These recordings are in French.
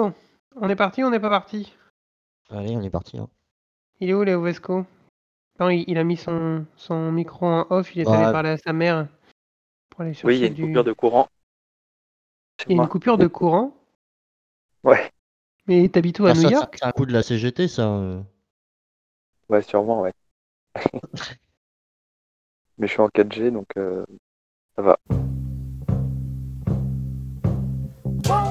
Bon, on est parti ou on n'est pas parti? Allez, on est parti. hein. Il est où Léo Vesco? Non, il, il a mis son, son micro en off, il est allé parler à sa mère pour aller chercher Oui, il y a une du... coupure de courant. Il y a moi. une coupure de courant? Ouais, Mais t'habites où à Ah, New ça, ça- York? C'est un coup de la CGT, ça. euh. ouais, sûrement, ouais. Mais je suis en 4G, donc euh,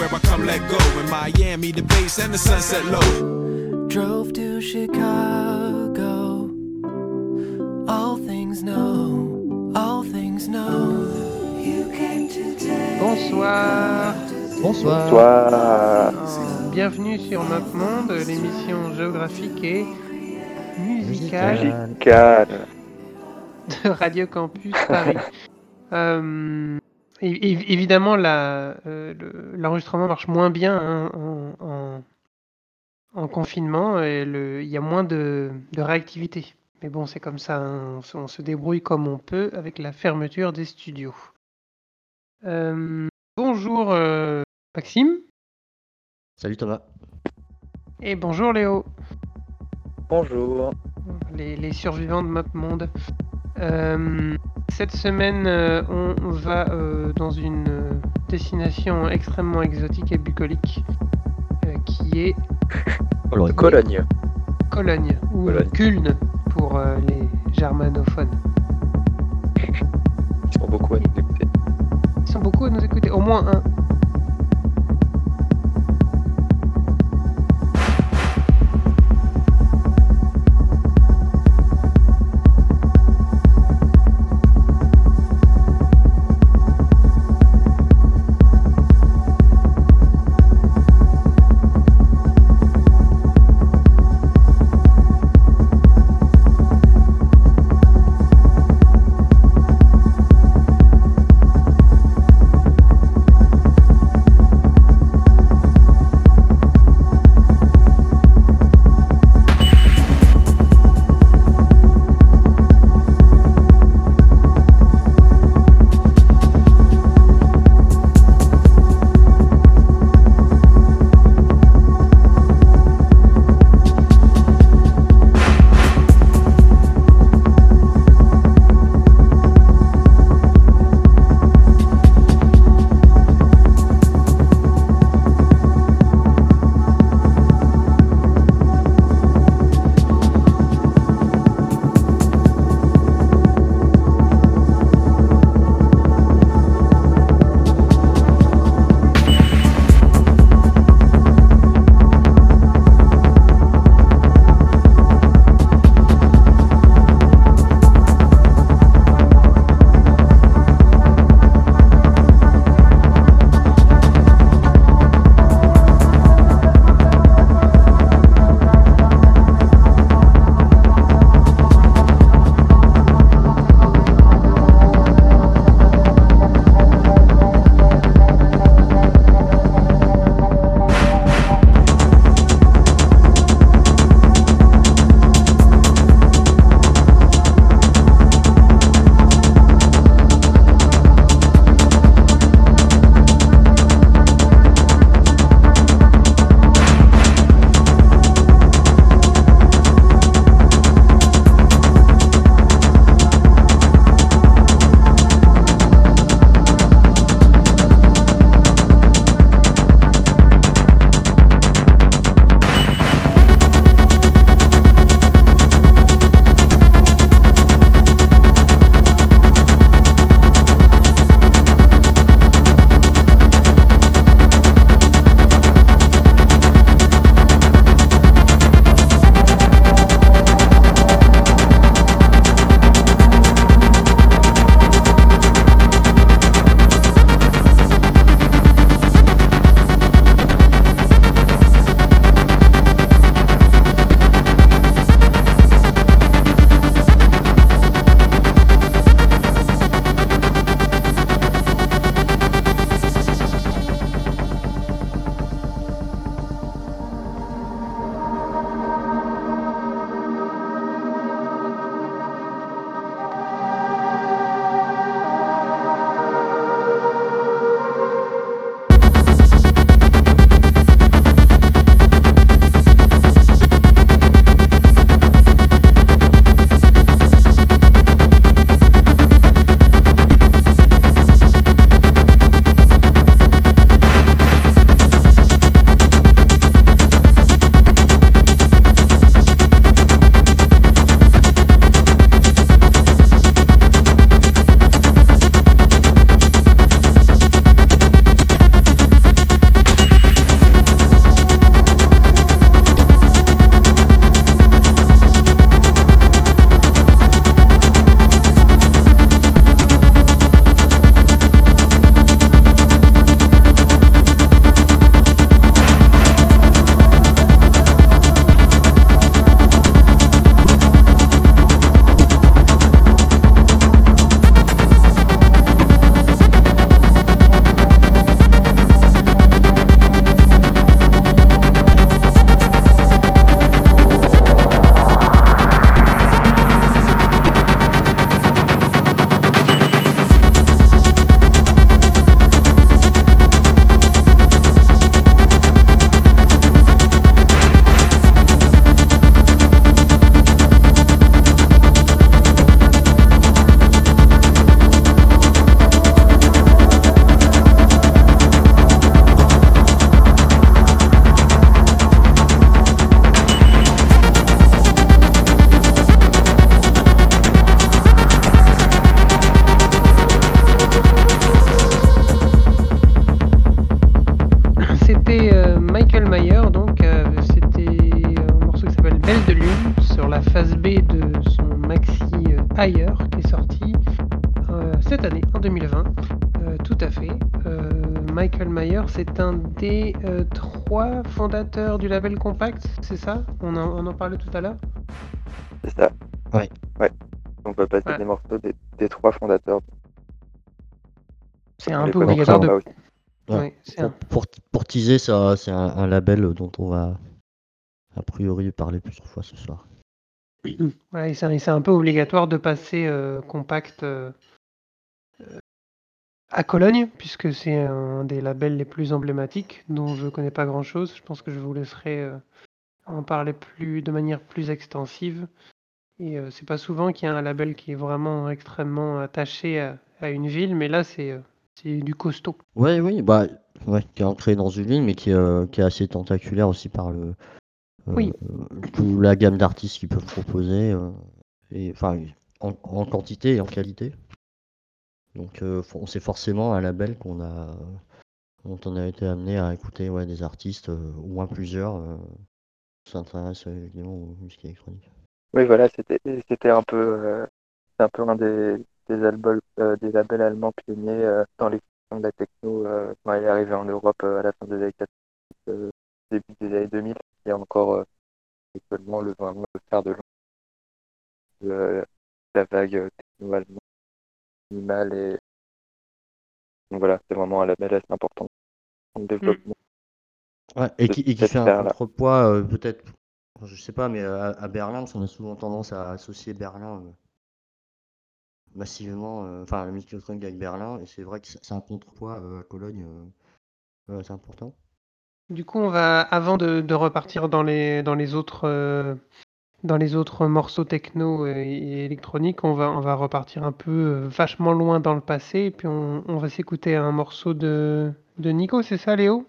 Where I come let go. In Miami, the bass and the sunset low. Drove to Chicago. All things know, all things know. You came today. Bonsoir Bonsoir. toi, Euh, Bienvenue sur MapMonde, l'émission géographique et musicale Musical. calme. de Radio Campus Paris. Euh, é- évidemment, euh, le- l'enregistrement marche moins bien hein, en, en- en confinement et le- il y a moins de, de réactivité. Mais bon, c'est comme ça, hein, on, se- on se débrouille comme on peut avec la fermeture des studios. Euh, bonjour euh, Maxime Salut Thomas. et bonjour Léo. Bonjour. les, les survivants de MapMonde. Euh, cette semaine, euh, on va euh, dans une euh, destination extrêmement exotique et bucolique euh, qui est Cologne. Cologne. Cologne ou Cologne. Kuln pour euh, les germanophones. Ils sont beaucoup à nous écouter. Ils sont beaucoup à nous écouter, au moins un. Compact, c'est ça? On en, on en parlait tout à l'heure? C'est ça. Ouais. Ouais. On peut passer Ouais. des morceaux des, des trois fondateurs. C'est un peu obligatoire de. pas aussi. Ouais. Ouais, c'est un- Pour, pour teaser, ça, c'est un, un label dont on va a priori parler plusieurs fois ce soir. Ouais, c'est un, et c'est un peu obligatoire de passer euh, compact euh, à Cologne, puisque c'est un des labels les plus emblématiques, dont je connais pas grand-chose. Je pense que je vous laisserai euh, en parler plus de manière plus extensive. Et euh, c'est pas souvent qu'il y a un label qui est vraiment extrêmement attaché à, à une ville, mais là c'est euh, c'est du costaud. Ouais, oui, bah, ouais, qui est ancré dans une ligne, mais qui, est, euh, qui est assez tentaculaire aussi par le, euh, Oui. la gamme d'artistes qu'ils peuvent proposer, et, enfin, en, en quantité et en qualité. Donc, euh, c'est forcément un label qu'on a, dont on a été amené à écouter ouais, des artistes, euh, au moins plusieurs, euh, s'intéressent euh, évidemment aux musiques électroniques. Oui, voilà, c'était un peu, euh, un peu un des, des albums, des labels allemands pionniers dans l'expression de la techno quand elle est arrivée en Europe à la fin des années 80, euh, début des années 2000, qui est encore euh, actuellement le vraiment le fer de la vague techno allemande minimale et donc voilà, c'est vraiment un label assez important dans le développement. Ouais, et qui, et qui fait un contrepoids, euh, peut-être, je sais pas, mais à, à Berlin, parce qu'on a souvent tendance à associer Berlin euh, massivement, euh, enfin la musique électronique avec Berlin, et c'est vrai que c'est c'est un contrepoids euh, à Cologne, euh, c'est important. Du coup, on va, avant de, de repartir dans les, dans les autres, euh, dans les autres morceaux techno et, électroniques, on va, on va repartir un peu euh, vachement loin dans le passé, et puis on, va s'écouter un morceau de, de Nico, c'est ça, Léo?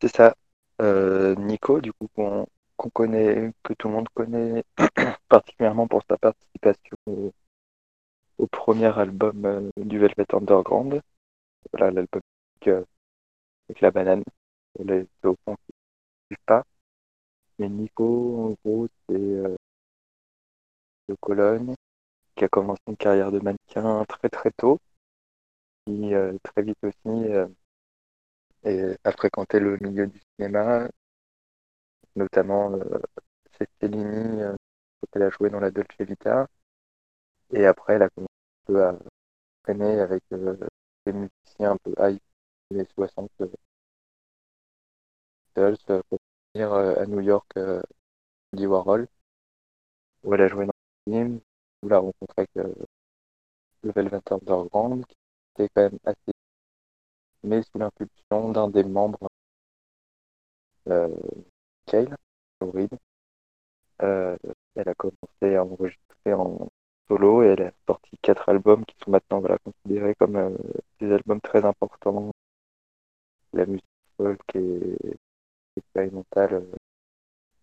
C'est ça. Euh, Nico, du coup, qu'on connaît, que tout le monde connaît particulièrement pour sa participation au, au premier album euh, du Velvet Underground. Voilà, l'album avec, avec la banane les au fond qui ne suivent pas. Mais Nico, en gros, c'est euh, de Cologne, qui a commencé une carrière de mannequin très très tôt, qui euh, très vite aussi euh, a fréquenté le milieu du cinéma, notamment chez Fellini, euh, quand elle a joué dans la Dolce Vita. Et après, elle a commencé un peu à traîner avec des musiciens un peu high des années 60, euh, Beatles, euh, pour euh, à New York, euh, Andy Warhol, où elle a joué dans le film, où elle a rencontré avec euh, le Velvet Underground, qui était quand même assez mais sous l'impulsion d'un des membres, euh, Kyle. Euh, elle a commencé à enregistrer en solo et elle a sorti quatre albums qui sont maintenant voilà, considérés comme des albums très importants. La musique folk et expérimentale euh,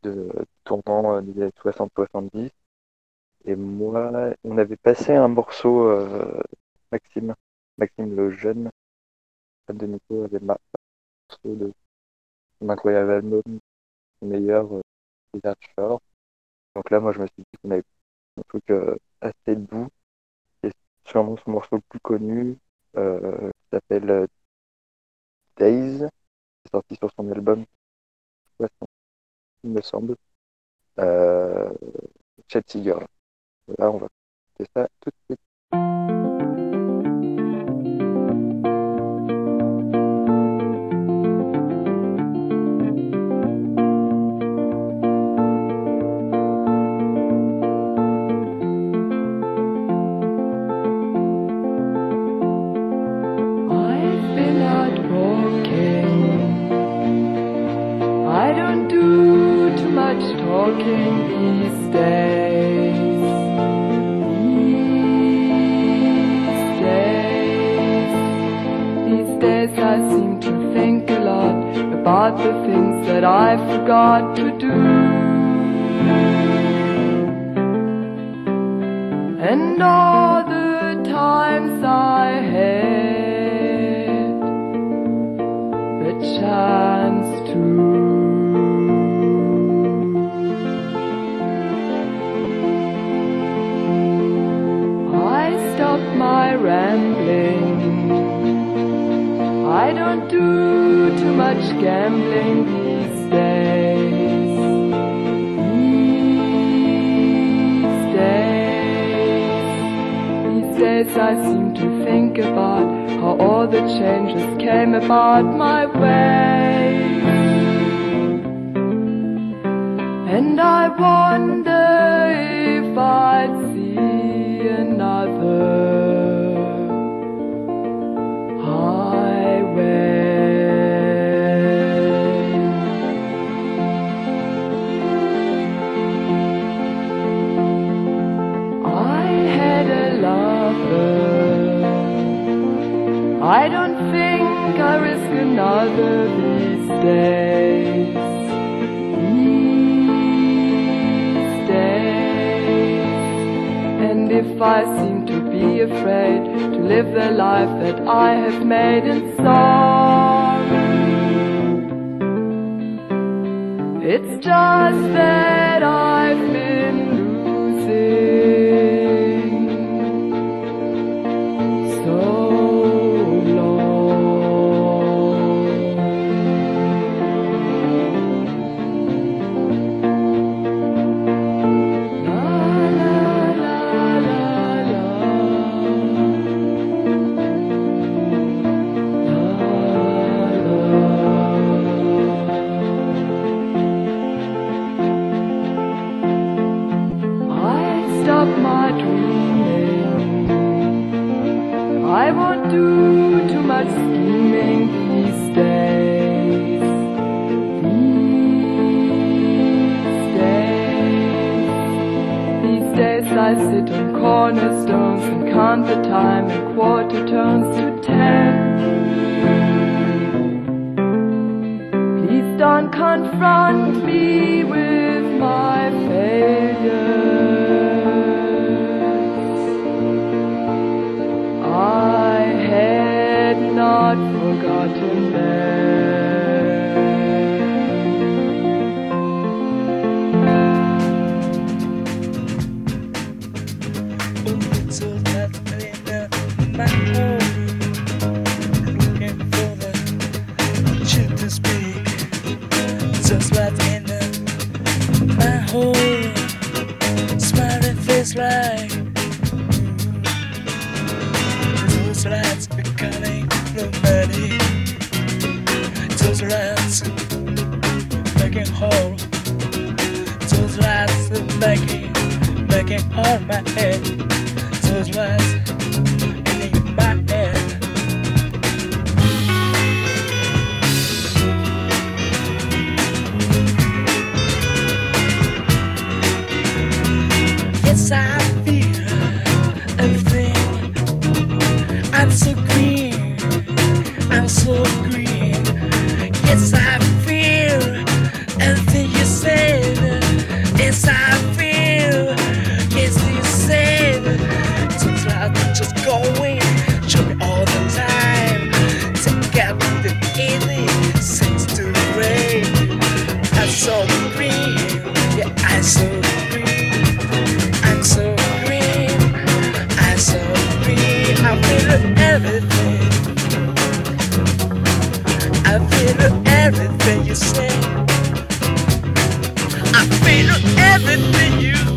de tournant euh, des années 60-70. Et moi, on avait passé un morceau, euh, Maxime, Maxime le jeune, de Nico, avait ma morceau de son incroyable album, meilleur, euh, Desert Shore. Donc là, moi, je me suis dit qu'on avait un truc euh, assez doux, et sûrement son morceau le plus connu, euh, s'appelle Days, sorti sur son album 60, il me semble. Euh, Chatty Girl. Là, on va écouter ça tout de suite. What to do. And all the times I had the chance to. I my rambling. I don't do too much gambling I seem to think about how all the changes came about my way. And I wonder if I'd these days. These days. And if I seem to be afraid to live the life that I have made in sorrow, it's just that I. On the time and quarter turns to ten. Please don't confront me. made everything you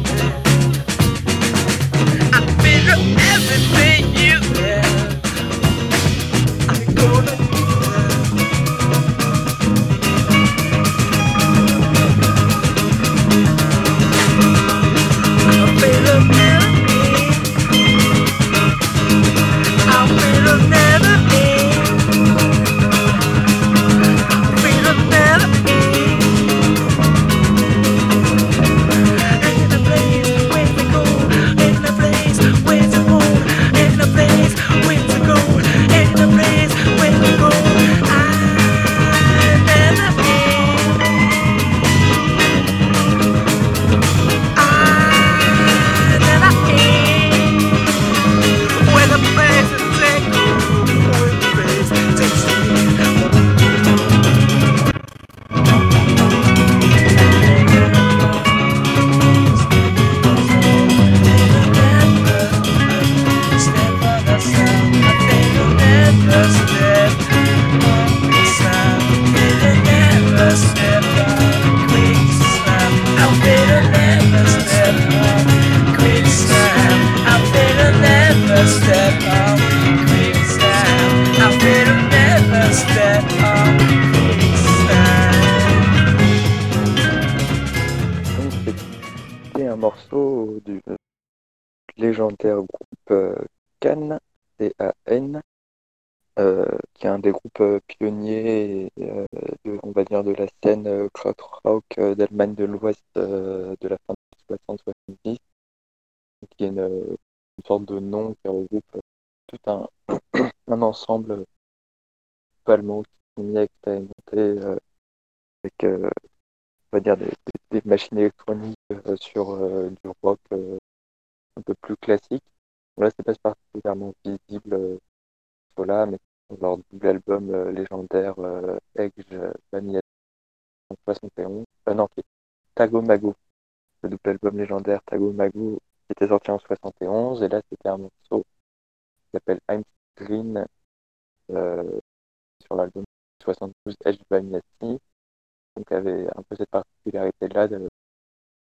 classique. Là, c'est pas particulièrement visible euh, là, mais leur double album euh, légendaire euh, Edge Vanilla en 71. Euh, non, c'est Tago Mago. Le double album légendaire Tago Mago qui était sorti en 71. Et là, c'était un morceau qui s'appelle I'm Green euh, sur l'album 72 Edge Vanilla Donc, avait un peu cette particularité-là de-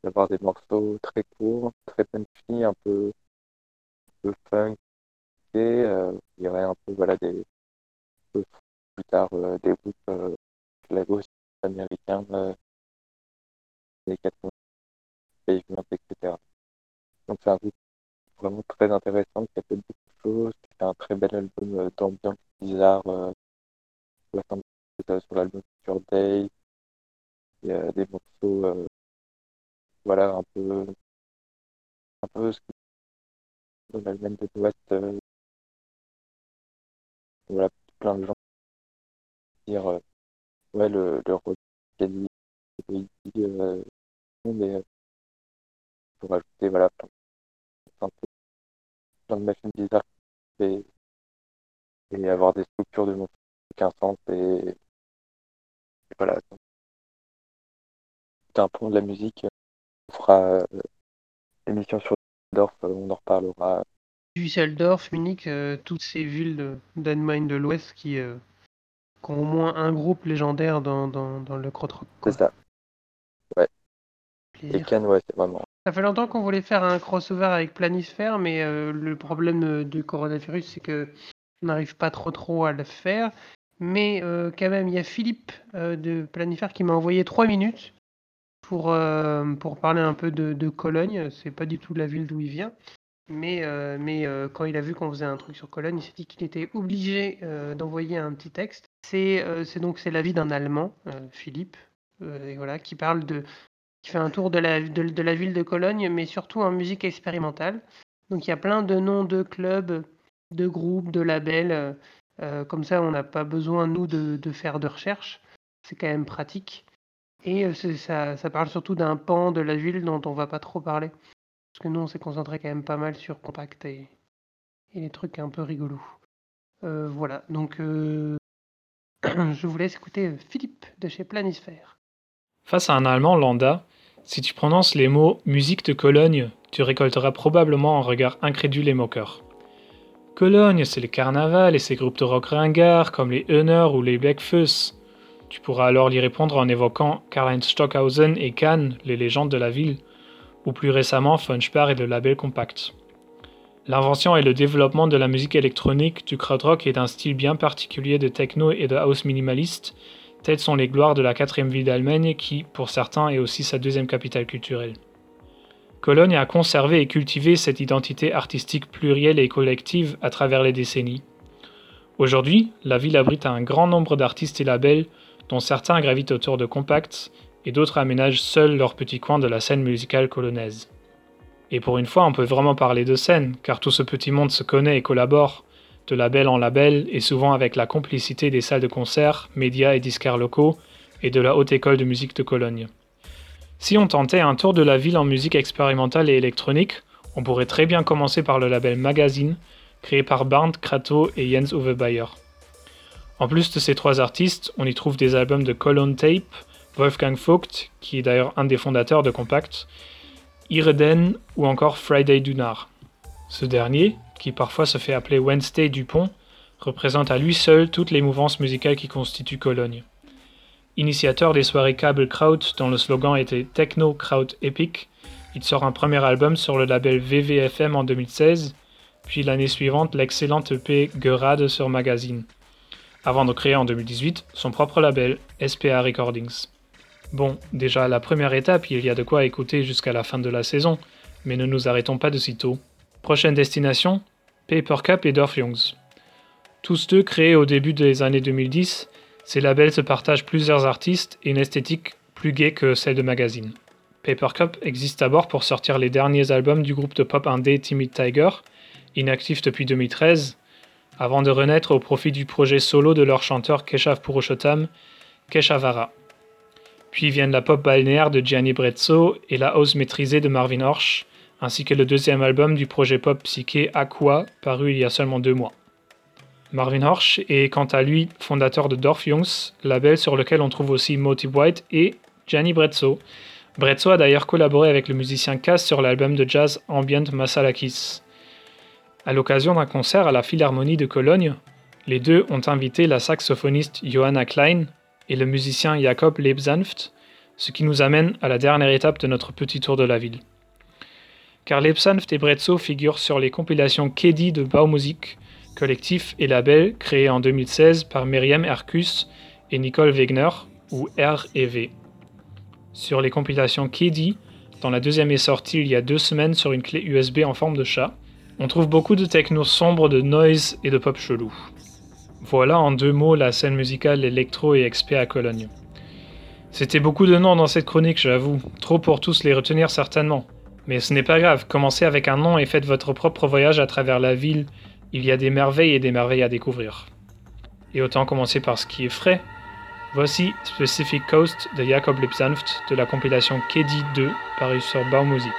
d'avoir des morceaux très courts, très punchy, un peu, un peu funk, et euh, il y aurait un peu voilà des plus tard euh, des groupes euh, flagos américains euh, des 80 Pavement, etc. Donc c'est un groupe vraiment très intéressant qui a fait beaucoup de choses, qui fait un très bel album d'ambiance bizarre 70, sur l'album Future Day, a des morceaux voilà un peu un peu ce que dans l'Allemagne de l'Ouest euh, voilà plein de gens dire euh, ouais le, le quasi euh, mais euh, pour ajouter voilà plein, plein, de, machines bizarres et, et avoir des structures de mon aucun sens et, voilà c'est un pont de la musique on fera euh, l'émission sur Dorf on en reparlera Düsseldorf, Munich, euh, toutes ces villes d'Allemagne de l'Ouest qui, euh, qui ont au moins un groupe légendaire dans, dans, dans le quoi. c'est ça ouais et Plaisir. Cannes ouais c'est vraiment Ça fait longtemps qu'on voulait faire un crossover avec Planisphère, mais euh, le problème euh, du coronavirus, c'est que on n'arrive pas trop trop à le faire. Mais euh, quand même, il y a Philippe euh, de Planisphère qui m'a envoyé trois minutes pour, euh, pour parler un peu de, de Cologne. C'est pas du tout la ville d'où il vient. Mais, euh, mais euh, quand il a vu qu'on faisait un truc sur Cologne, il s'est dit qu'il était obligé d'envoyer un petit texte. C'est donc c'est l'avis d'un Allemand, Philippe, et voilà, qui parle de, qui fait un tour de la, ville de Cologne, mais surtout en musique expérimentale. Donc il y a plein de noms de clubs, de groupes, de labels. comme ça, on n'a pas besoin, nous, de faire de recherche. C'est quand même pratique. Et ça, parle surtout d'un pan de la ville dont on va pas trop parler. Parce que nous, on s'est concentré quand même pas mal sur Compact et, les trucs un peu rigolos. Voilà, donc je vous laisse écouter Philippe de chez Planisphère. Face à un Allemand lambda, si tu prononces les mots musique de Cologne, tu récolteras probablement un regard incrédule et moqueur. Cologne, c'est le carnaval et ses groupes de rock ringards comme les Hönner ou les Blackfuss. Tu pourras alors y répondre en évoquant Karl-Heinz Stockhausen et Cannes, les légendes de la ville, ou plus récemment Funchbar et le label Compact. L'invention et le développement de la musique électronique, du krautrock et d'un style bien particulier de techno et de house minimaliste, telles sont les gloires de la quatrième ville d'Allemagne qui, pour certains, est aussi sa deuxième capitale culturelle. Cologne a conservé et cultivé cette identité artistique plurielle et collective à travers les décennies. Aujourd'hui, la ville abrite un grand nombre d'artistes et labels, dont certains gravitent autour de Compact et d'autres aménagent seuls leur petit coin de la scène musicale colonnaise. Et pour une fois, on peut vraiment parler de scène, car tout ce petit monde se connaît et collabore, de label en label, et souvent avec la complicité des salles de concert, médias et disquaires locaux, et de la Haute École de musique de Cologne. Si on tentait un tour de la ville en musique expérimentale et électronique, on pourrait très bien commencer par le label Magazine, créé par Bernd Krato et Jens Uwe. En plus de ces trois artistes, on y trouve des albums de Cologne Tape, Wolfgang Vogt, qui est d'ailleurs un des fondateurs de Compact, Ireden ou encore Friday Dunar. Ce dernier, qui parfois se fait appeler Wednesday Dupont, représente à lui seul toutes les mouvances musicales qui constituent Cologne. Initiateur des soirées Cable Kraut dont le slogan était Techno Kraut Epic, il sort un premier album sur le label VVFM en 2016, puis l'année suivante l'excellente EP Gerade sur Magazine, avant de créer en 2018 son propre label, SPA Recordings. Bon, déjà la première étape, il y a de quoi écouter jusqu'à la fin de la saison, mais ne nous arrêtons pas de sitôt. Prochaine destination, Paper Cup et Dorf Youngs. Tous deux créés au début des années 2010, ces labels se partagent plusieurs artistes et une esthétique plus gaie que celle de magazine. Paper Cup existe d'abord pour sortir les derniers albums du groupe de pop indé Timid Tiger, inactif depuis 2013, avant de renaître au profit du projet solo de leur chanteur Keshav Purushottam, Keshavara. Puis viennent la pop balnéaire de Gianni Brezzo et la house maîtrisée de Marvin Horsch, ainsi que le deuxième album du projet pop psyché Aqua, paru il y a seulement deux mois. Marvin Horsch est quant à lui fondateur de Dorf Jungs, label sur lequel on trouve aussi Motive White et Gianni Brezzo. Brezzo a d'ailleurs collaboré avec le musicien Cass sur l'album de jazz ambient Masalakis. À l'occasion d'un concert à la Philharmonie de Cologne, les deux ont invité la saxophoniste Johanna Klein et le musicien Jakob Lebsanft, ce qui nous amène à la dernière étape de notre petit tour de la ville. Car Lebsanft et Brezzo figurent sur les compilations Kedi de Baumusik, collectif et label créé en 2016 par Myriam Hercus et Nicole Wegner, ou R et V. Sur les compilations Kedi, dont la deuxième est sortie il y a deux semaines sur une clé USB en forme de chat, on trouve beaucoup de techno sombre, de noise et de pop chelou. Voilà en deux mots la scène musicale électro et XP à Cologne. C'était beaucoup de noms dans cette chronique, j'avoue, trop pour tous les retenir certainement. Mais ce n'est pas grave, commencez avec un nom et faites votre propre voyage à travers la ville, il y a des merveilles et des merveilles à découvrir. Et autant commencer par ce qui est frais. Voici Specific Coast de Jakob Lipsanft de la compilation Kedi 2 parue sur Baumusic.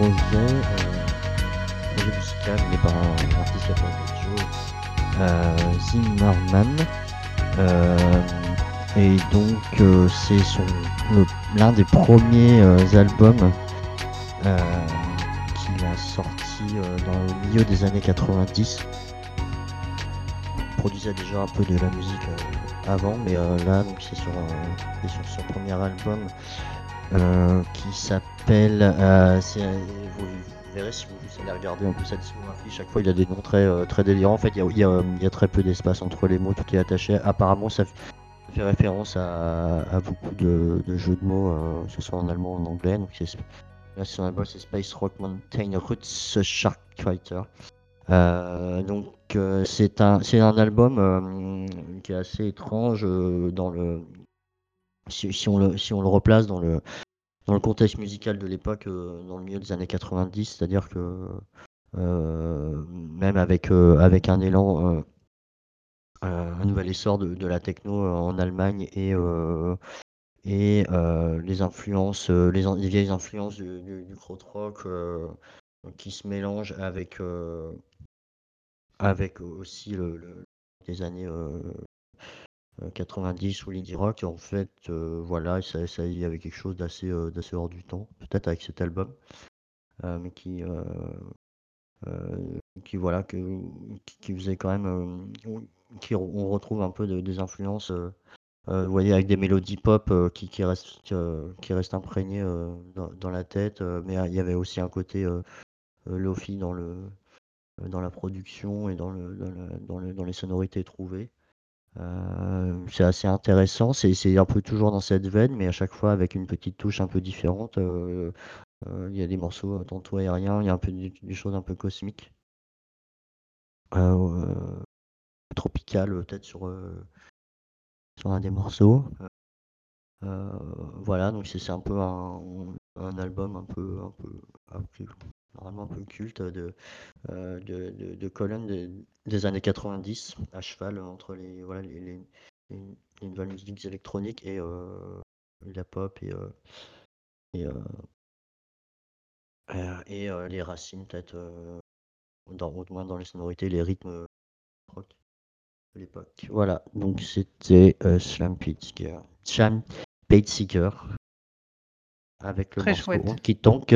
Projet, euh, projet musical mené par un, artiste qui s'appelle Joe euh, Zimmerman. Euh, et donc euh, c'est son l'un des premiers albums qu'il a sorti dans le milieu des années 90. Il produisait déjà un peu de la musique avant, mais là c'est sur, son premier album qui s'appelle. Euh, c'est- vous, verrez si vous allez regarder un peu sa discographie, chaque fois il a des noms très, euh, très délirants. En fait, il y a, y y très peu d'espace entre les mots, tout est attaché. Apparemment, ça fait référence à, beaucoup de, jeux de mots, euh, que ce soit en allemand ou en anglais. Donc Là, album, c'est Space Rock Mountain Roots Shark Fighter. Euh, donc, euh, c'est un, album euh, qui est assez étrange euh, dans le. Si on le, si on le replace dans le, dans le contexte musical de l'époque, euh, dans le milieu des années 90, c'est-à-dire que euh, même avec, euh, avec un élan, un nouvel essor de, de la techno en Allemagne et, et les influences, les, les vieilles influences du, du, euh, qui se mélangent avec, avec aussi le- les années euh, euh, 90 ou l'indie rock. En fait, euh, voilà, ça, il y avait quelque chose d'assez euh, d'assez hors du temps, peut-être avec cet album, euh, mais qui, qui voilà, qui, qui faisait quand même, qui on retrouve un peu de- des influences. vous voyez, avec des mélodies pop qui, qui restent, qui restent imprégnées dans, la tête, mais il y avait aussi un côté lofi dans, le, dans la production et dans, le- dans, le- dans les sonorités trouvées. Euh, c'est assez intéressant, c'est un peu toujours dans cette veine, mais à chaque fois avec une petite touche un peu différente. euh, euh, Il y a des morceaux tantôt aériens, il y a un peu des, des choses un peu cosmiques. Euh, tropicales peut-être sur, sur un des morceaux. Voilà, donc c'est un peu un, album un peu, un peu- normalement un peu culte de, euh, de, de, de Colin des, des années 90, à cheval entre les, voilà, les, les, les- les nouvelles musiques électroniques et euh, la pop et, euh, et, et les racines peut-être, dans, au moins dans les sonorités, les rythmes rock de l'époque. Voilà, donc c'était Slam Pete Seeker. Slam Seeker. Avec le Très morceau chouette. qui donc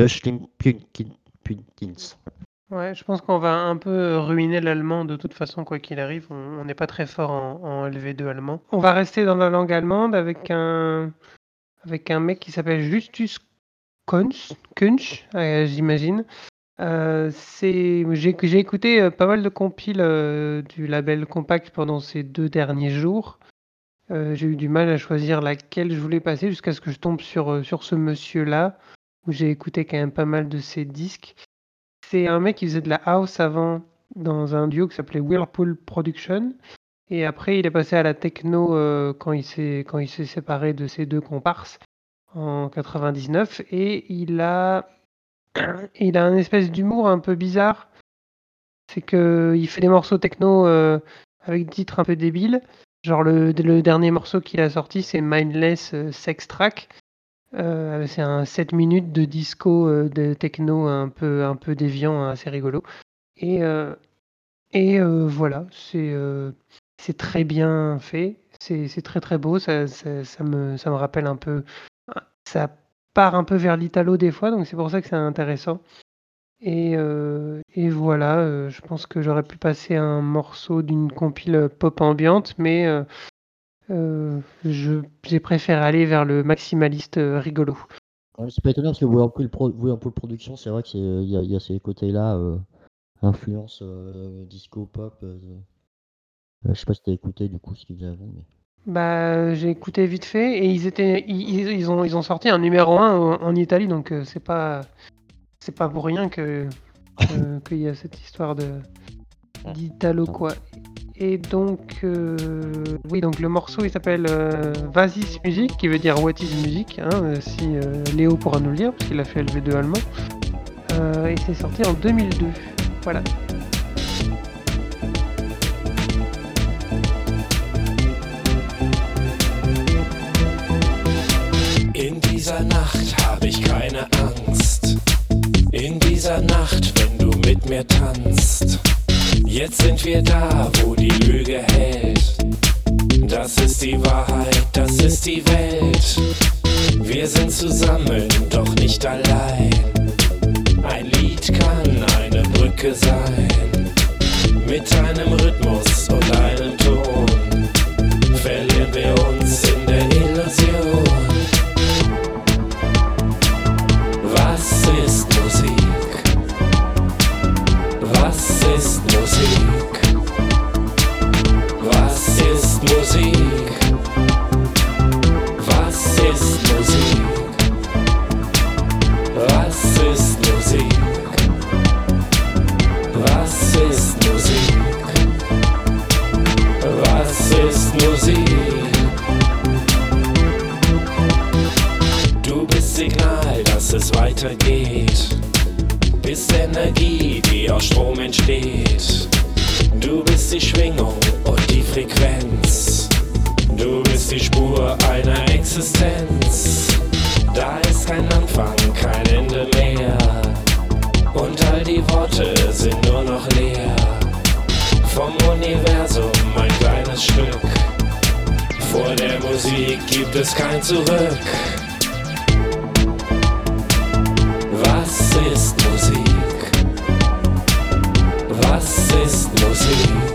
Ouais, je pense qu'on va un peu ruiner l'allemand de toute façon, quoi qu'il arrive. On n'est pas très fort en, en LV2 allemand. On va rester dans la langue allemande avec un, avec un mec qui s'appelle Justus Kunz, Kunsch, euh, j'imagine. Euh, j'ai, écouté euh, pas mal de compiles euh, du label Compact pendant ces deux derniers jours. J'ai eu du mal à choisir laquelle je voulais passer jusqu'à ce que je tombe sur, sur ce monsieur-là, où j'ai écouté quand même pas mal de ses disques. C'est un mec qui faisait de la house avant dans un duo qui s'appelait Whirlpool Production. Et après, il est passé à la techno euh, quand il s'est quand il s'est séparé de ses deux comparses en 99. Et il a il a un espèce d'humour un peu bizarre. C'est que il fait des morceaux techno euh, avec des titres un peu débiles. Genre le, le dernier morceau qu'il a sorti, c'est Mindless euh, Sex Track. Euh, c'est un 7 minutes de disco euh, de techno un peu, un peu déviant, assez rigolo. Et, euh, et voilà, c'est très bien fait, c'est très très beau, ça, ça, me, ça me rappelle un peu. Ça part un peu vers l'italo des fois, donc c'est pour ça que c'est intéressant. Et, et voilà, je pense que j'aurais pu passer un morceau d'une compile pop ambiante, mais j'ai préféré aller vers le maximaliste euh, rigolo. C'est pas étonnant parce que Whirlpool, Pro- Whirlpool Production, c'est vrai qu'il y, a- il y a ces côtés-là, euh, influence euh, disco pop. euh, euh, je sais pas si t'as écouté du coup ce qu'ils faisaient avant. Mais... Bah, j'ai écouté vite fait et ils étaient, ils, ils- ont, ils ont sorti un numéro 1 en, en Italie, donc euh, c'est pas, c'est pas pour rien que que- qu'il y a cette histoire de d'Italo quoi. Et donc, euh, oui, donc le morceau il s'appelle euh, Vasis Music, qui veut dire What is Music, hein, euh, si euh, Léo pourra nous le dire, parce qu'il a fait LV2 allemand. Euh, et c'est sorti en 2002. Voilà. In dieser Nacht habe ich keine Angst. In dieser Nacht, wenn du mit mir tanzt. Jetzt sind wir da, wo die Lüge hält. Das ist die Wahrheit, das ist die Welt. Wir sind zusammen, doch nicht allein. Ein Lied kann eine Brücke sein. Mit einem Rhythmus und einem Ton verlieren wir uns in der elektronischer Strom entsteht. Du bist die Schwingung und die Frequenz. Du bist die Spur einer Existenz. Da ist kein Anfang, kein Ende mehr. Und all die Worte sind nur noch leer. Vom Universum ein kleines Stück. Vor der Musik gibt es kein Zurück. Was ist Musik? sozinho.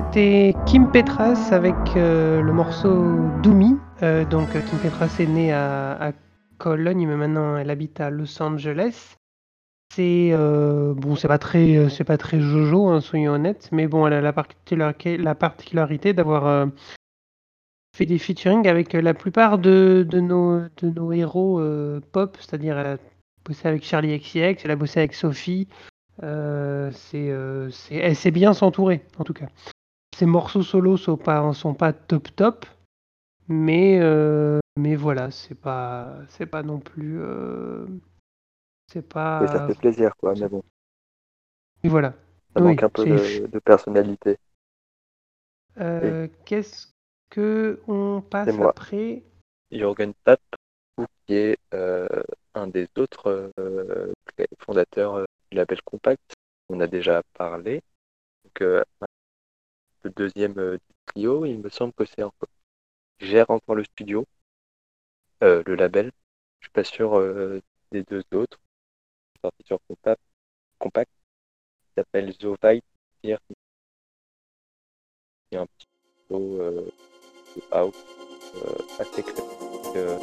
C'était Kim Petras avec euh, le morceau Doumi. Euh, donc Kim Petras est née à, Cologne, mais maintenant elle habite à Los Angeles. C'est euh, bon, c'est pas très, c'est pas très Jojo, hein, soyons honnêtes, mais bon, elle a la, particularité, la particularité d'avoir fait des featuring avec la plupart de, nos, héros pop, c'est-à-dire elle a bossé avec Charlie XCX, elle a bossé avec Sophie. euh, c'est, bien s'entourer, en tout cas. Ses morceaux solo sont pas, sont pas top top, mais, euh, mais voilà, c'est pas, c'est pas non plus, euh, c'est pas. Et ça fait plaisir, quoi, mais bon, Et voilà. ça Oui, manque un peu de, de personnalité. Euh, Qu'est-ce que on passe moi. après? Jürgen Tapp, qui est euh, un des autres euh, fondateurs du label Compact. On a déjà parlé. Donc, euh, le deuxième euh, trio, il me semble que c'est encore. gère encore le studio, euh, le label. Je suis pas sûr euh, des deux autres. Sorti sur Compact. Compact. S'appelle Zovite. Il y a un petit flow euh, de house assez. Euh,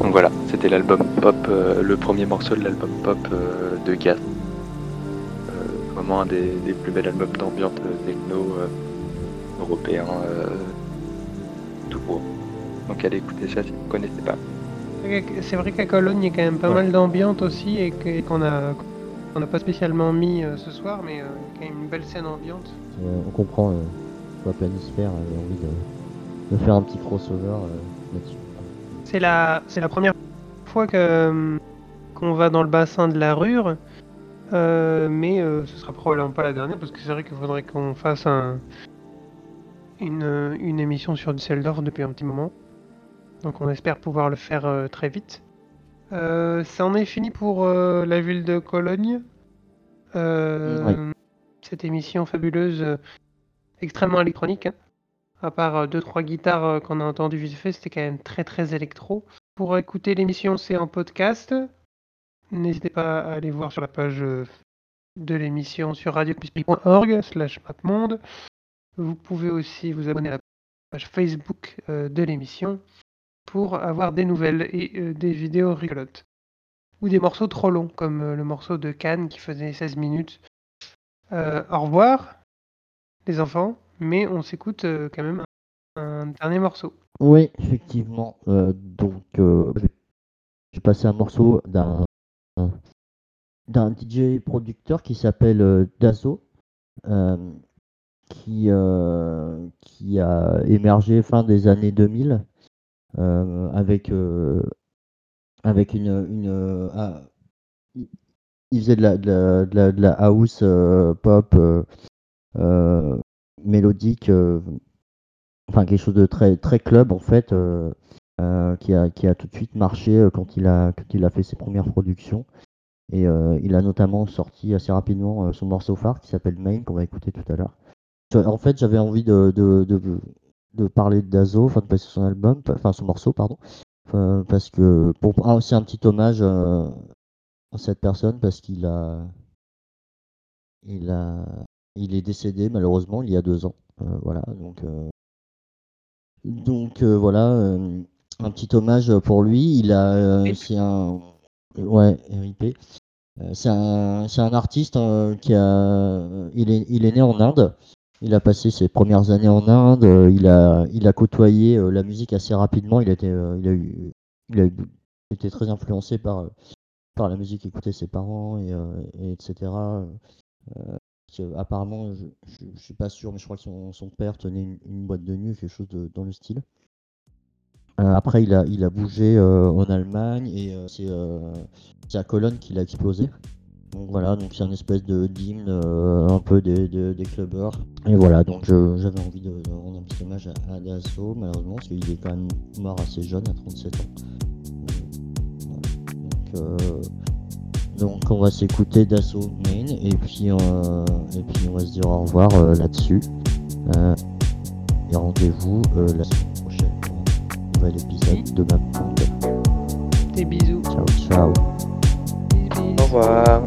Donc voilà, c'était l'album pop, euh, le premier morceau de l'album pop euh, de Gas. Euh, vraiment un des, des plus bels albums d'ambiance techno européen tout court. Donc allez écouter ça si vous ne connaissez pas. C'est vrai qu'à Cologne, il y a quand même pas Ouais. mal d'ambiance aussi et qu'on a qu'on n'a pas spécialement mis euh, ce soir, mais euh, il y a quand même une belle scène ambiante. Euh, on comprend euh, pourquoi Planisphère avait envie de, de faire un petit crossover euh, là-dessus. C'est la, c'est la première fois que euh, qu'on va dans le bassin de la Rure, euh, mais euh, ce sera probablement pas la dernière parce que c'est vrai qu'il faudrait qu'on fasse un, une, euh, une émission sur Düsseldorf depuis un petit moment. Donc on espère pouvoir le faire euh, très vite. Euh, ça en est fini pour euh, la ville de Cologne. Cette émission fabuleuse, extrêmement électronique. hein. À part euh, deux trois guitares qu'on a entendues vite fait, c'était quand même très très électro. Pour écouter l'émission, c'est en podcast. N'hésitez pas à aller voir sur la page de l'émission sur radiocampusparis.org slash mapmonde. Vous pouvez aussi vous abonner à la page Facebook de l'émission pour avoir des nouvelles et euh, des vidéos rigolotes. Ou des morceaux trop longs, comme euh, le morceau de Cannes qui faisait 16 minutes. Euh, au revoir, les enfants, mais on s'écoute quand même un, dernier morceau. Oui, effectivement. donc, j'ai- passé un morceau d'un DJ producteur qui s'appelle Dazo, qui, a émergé fin des années 2000 euh, avec, euh, avec une. une euh, ah, il faisait de la, de la, de la, house euh, pop euh, euh, mélodique, euh, enfin quelque chose de très, très club en fait. euh, euh, qui, a, qui a tout de suite marché euh, quand il a, quand il a fait ses premières productions. Et euh, il a notamment sorti assez rapidement euh, son morceau phare qui s'appelle Main, qu'on va écouter tout à l'heure. Euh, En fait, j'avais envie de, de parler de Dazo, enfin de passer son album, enfin son morceau, pardon, euh, parce que pour ah, aussi un petit hommage euh, à cette personne parce qu'il a, il a, il est décédé malheureusement il y a deux ans. Euh, voilà, donc euh, donc euh, voilà, un petit hommage pour lui. Il a, c'est un, ouais, RIP. C'est un, c'est un artiste qui a, il est, il est né en Inde. Il a passé ses premières années en Inde. euh, il a, il a côtoyé euh, la musique assez rapidement. Il été, euh, il a eu, il a eu- était très influencé par, euh, par la musique qu'écoutaient ses parents et, et etc. Apparemment, je, je suis pas sûr, mais je crois que son, son père tenait une, boîte de nuit, quelque chose dans le style. Après, il a, il a bougé en Allemagne et c'est c'est à Cologne qu'il a explosé. Donc voilà, donc c'est un espèce de d'hymne euh, un peu des, des, des clubbers. Et voilà, donc j'avais envie de, de rendre un petit hommage à, à Dasso, malheureusement, parce qu'il est quand même mort assez jeune, à 37 ans. Donc, euh, donc on va s'écouter Dasso Main et puis, euh, et puis on va se dire au revoir euh, là-dessus. Et rendez-vous la semaine prochaine pour un nouvel épisode de ma Des bisous. Ciao, ciao. Au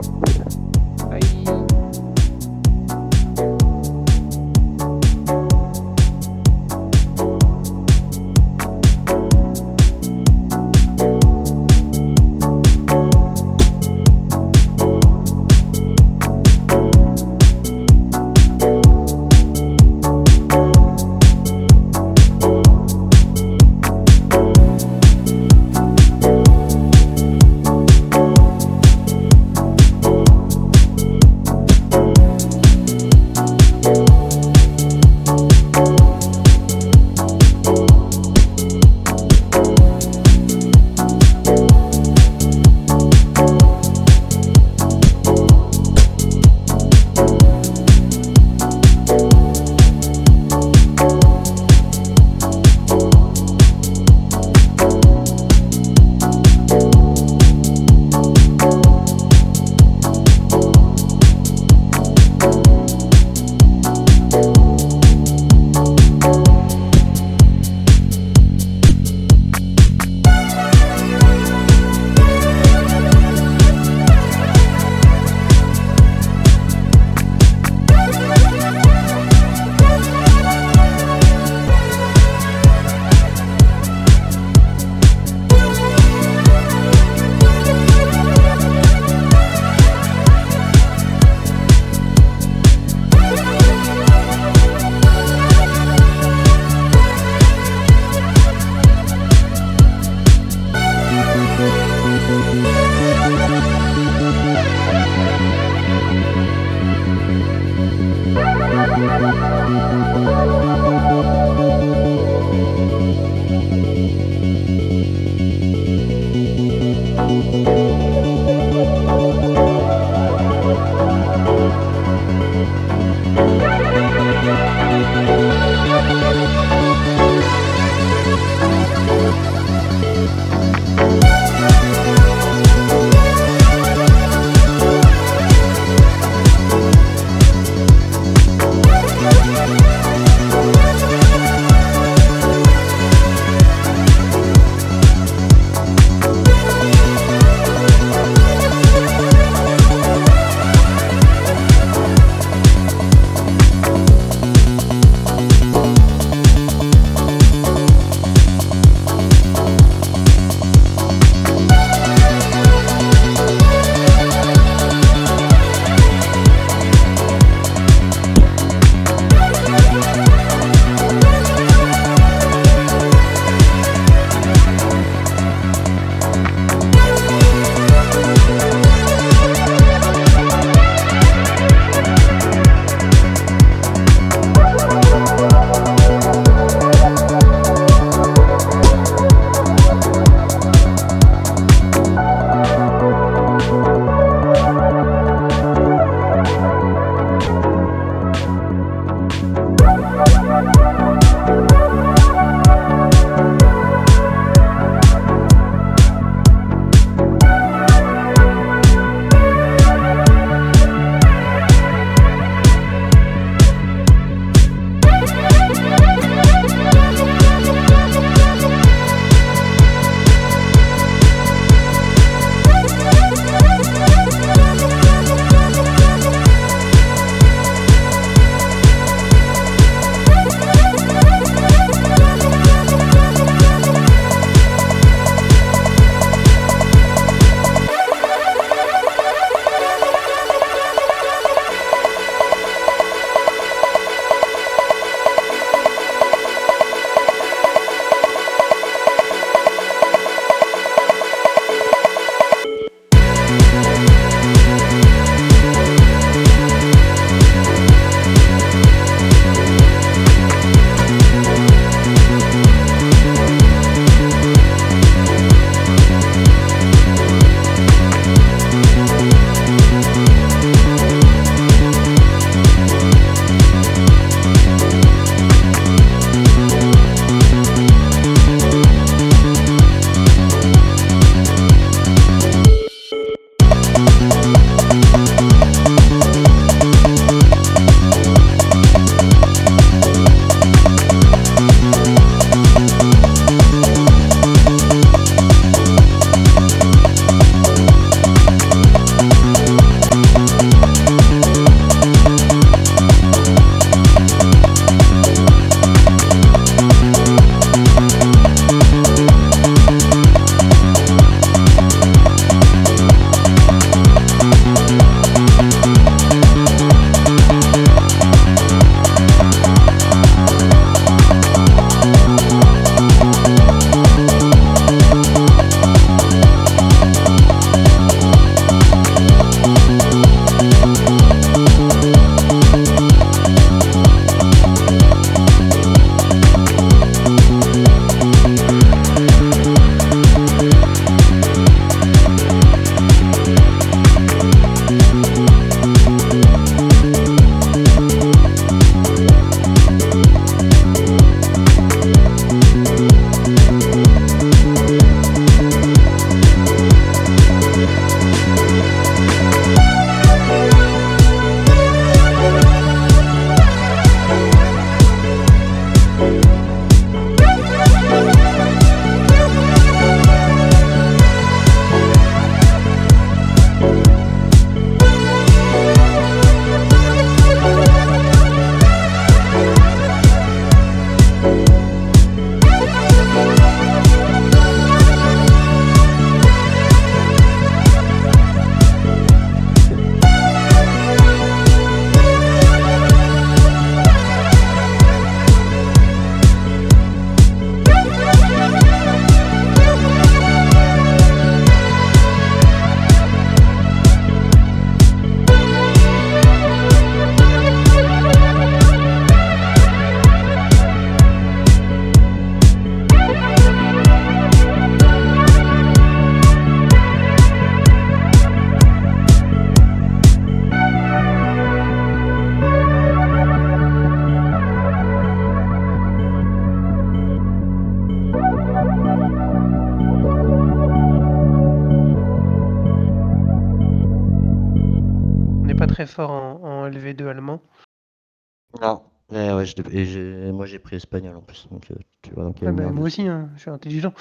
Ouais, et moi j'ai pris espagnol en plus, donc euh, tu vois Ah bah, merde moi aussi, hein, je suis intelligent.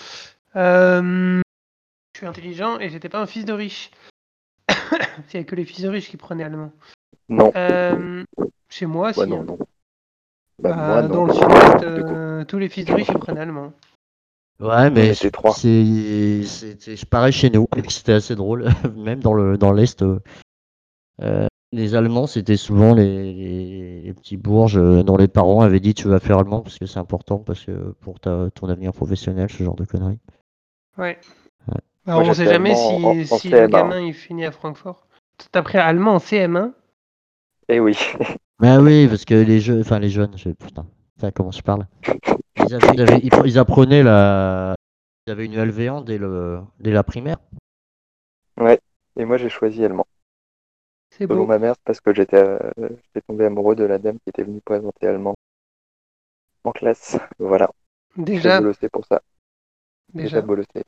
Euh, je suis intelligent et j'étais pas un fils de riche. Il y a que les fils de riches qui prenaient allemand. Non. Euh, chez moi, Moi, si. non, hein. non. Bah, Bah, moi, non. dans le sud-est, euh, tous les fils de riches ils prennent allemand. Ouais, mais c'est pareil chez nous. C'était assez drôle, même dans le dans l'est. euh, les Allemands, c'était souvent les, les, les petits bourges euh, dont les parents avaient dit tu vas faire allemand parce que c'est important parce que pour ta, ton avenir professionnel, ce genre de conneries. Ouais. Ouais. Bah, Moi, on j'ai sait jamais si, allemand en- en si le CM1. gamin il finit à Francfort. T'as pris allemand en CM1 Eh oui. Bah oui, parce que les jeunes, enfin les jeunes, je, putain, enfin, comment je parle? Ils, avaient, ils, avaient- ils pre- ils apprenaient la, ils avaient une LV1 dès le dès la primaire. Ouais. Et moi, j'ai choisi allemand. C'est Selon beau. ma mère, c'est parce que j'étais euh, j'étais tombé amoureux de la dame qui était venue présenter allemand en classe. Voilà. Déjà, J'ai bolossé pour ça. déjà. bolossé.